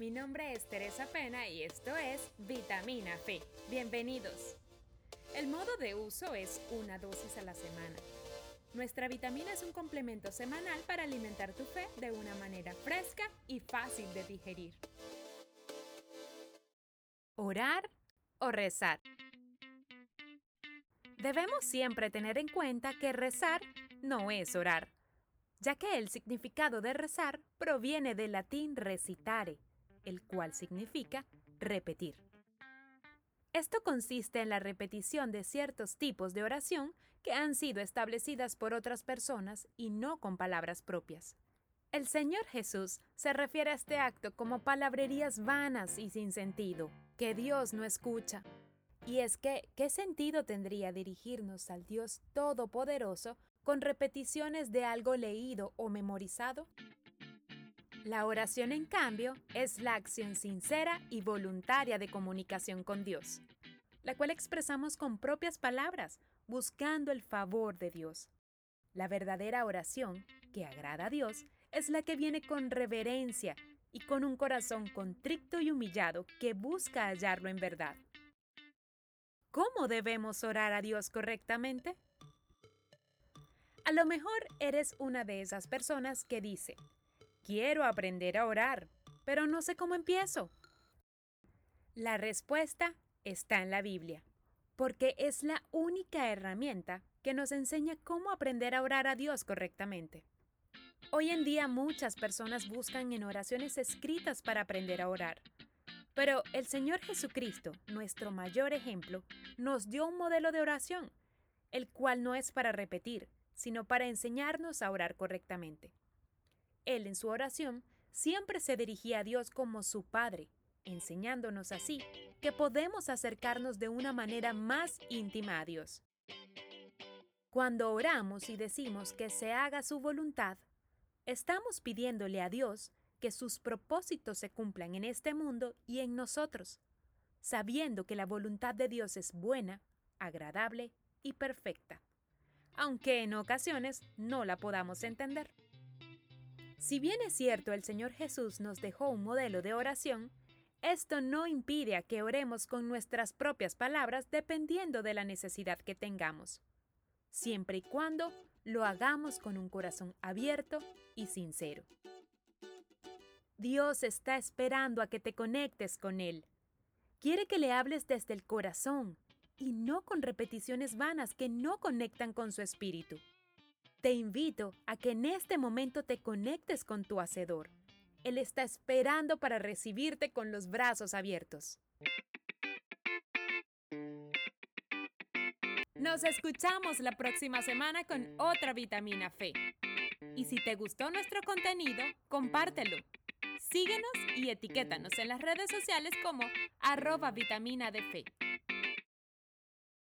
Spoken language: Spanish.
Mi nombre es Teresa Pena y esto es Vitamina Fe. Bienvenidos. El modo de uso es una dosis a la semana. Nuestra vitamina es un complemento semanal para alimentar tu fe de una manera fresca y fácil de digerir. Orar o rezar. Debemos siempre tener en cuenta que rezar no es orar, ya que el significado de rezar proviene del latín recitare, el cual significa repetir. Esto consiste en la repetición de ciertos tipos de oración que han sido establecidas por otras personas y no con palabras propias. El Señor Jesús se refiere a este acto como palabrerías vanas y sin sentido, que Dios no escucha. Y es que, ¿qué sentido tendría dirigirnos al Dios Todopoderoso con repeticiones de algo leído o memorizado? La oración, en cambio, es la acción sincera y voluntaria de comunicación con Dios, la cual expresamos con propias palabras, buscando el favor de Dios. La verdadera oración, que agrada a Dios, es la que viene con reverencia y con un corazón contrito y humillado que busca hallarlo en verdad. ¿Cómo debemos orar a Dios correctamente? A lo mejor eres una de esas personas que dice, Quiero aprender a orar, pero no sé cómo empiezo. La respuesta está en la Biblia, porque es la única herramienta que nos enseña cómo aprender a orar a Dios correctamente. Hoy en día muchas personas buscan en oraciones escritas para aprender a orar, pero el Señor Jesucristo, nuestro mayor ejemplo, nos dio un modelo de oración, el cual no es para repetir, sino para enseñarnos a orar correctamente. Él en su oración siempre se dirigía a Dios como su Padre, enseñándonos así que podemos acercarnos de una manera más íntima a Dios. Cuando oramos y decimos que se haga su voluntad, estamos pidiéndole a Dios que sus propósitos se cumplan en este mundo y en nosotros, sabiendo que la voluntad de Dios es buena, agradable y perfecta, aunque en ocasiones no la podamos entender. Si bien es cierto el Señor Jesús nos dejó un modelo de oración, esto no impide a que oremos con nuestras propias palabras dependiendo de la necesidad que tengamos, siempre y cuando lo hagamos con un corazón abierto y sincero. Dios está esperando a que te conectes con Él. Quiere que le hables desde el corazón y no con repeticiones vanas que no conectan con su espíritu. Te invito a que en este momento te conectes con tu Hacedor. Él está esperando para recibirte con los brazos abiertos. Nos escuchamos la próxima semana con otra vitamina Fe. Y si te gustó nuestro contenido, compártelo. Síguenos y etiquétanos en las redes sociales como arroba vitamina de fe.